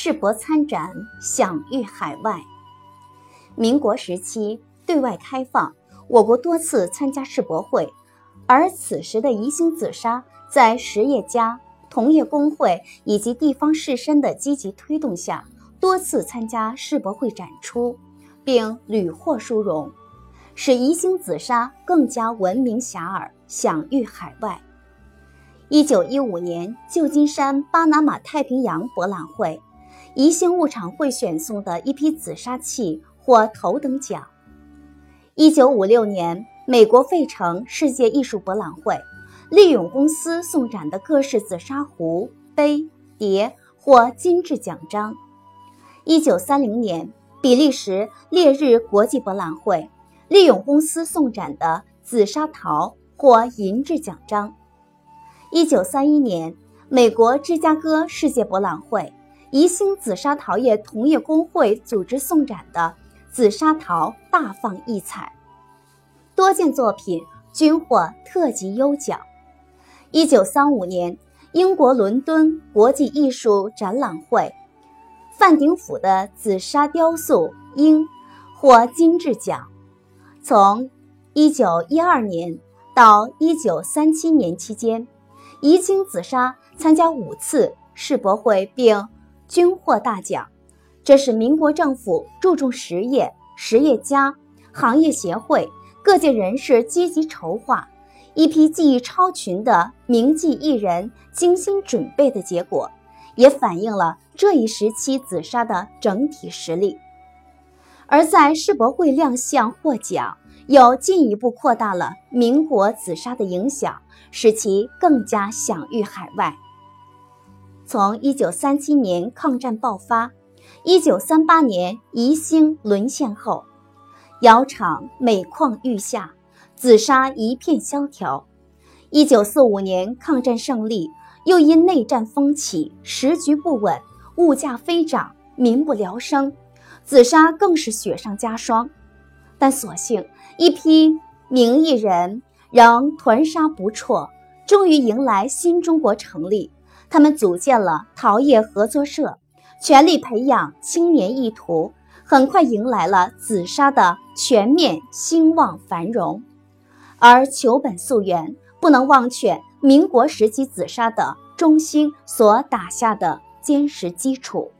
世博参展，享誉海外。民国时期对外开放，我国多次参加世博会，而此时的宜兴紫砂在实业家、同业工会以及地方士绅的积极推动下，多次参加世博会展出，并屡获殊荣，使宜兴紫砂更加闻名遐迩，享誉海外。一九一五年旧金山巴拿马太平洋博览会。宜兴物产会选送的一批紫砂器获头等奖。一九五六年，美国费城世界艺术博览会，利永公司送展的各式紫砂壶、杯、碟获金质奖章。一九三零年，比利时烈日国际博览会，利永公司送展的紫砂陶获银质奖章。一九三一年，美国芝加哥世界博览会。宜兴紫砂陶业同业工会组织送展的紫砂陶大放异彩，多件作品均获特级优奖。一九三五年，英国伦敦国际艺术展览会，范鼎府的紫砂雕塑鹰获金质奖。从一九一二年到一九三七年期间，宜兴紫砂参加五次世博会，并。均获大奖，这是民国政府注重实业、实业家、行业协会、各界人士积极筹划，一批技艺超群的名技艺人精心准备的结果，也反映了这一时期紫砂的整体实力。而在世博会亮相获奖，又进一步扩大了民国紫砂的影响，使其更加享誉海外。从一九三七年抗战爆发，一九三八年宜兴沦陷后，窑厂每况愈下，紫砂一片萧条。一九四五年抗战胜利，又因内战风起，时局不稳，物价飞涨，民不聊生，紫砂更是雪上加霜。但所幸一批名艺人仍团沙不辍，终于迎来新中国成立。他们组建了陶业合作社，全力培养青年意图，很快迎来了紫砂的全面兴旺繁荣。而求本溯源，不能忘却民国时期紫砂的中兴所打下的坚实基础。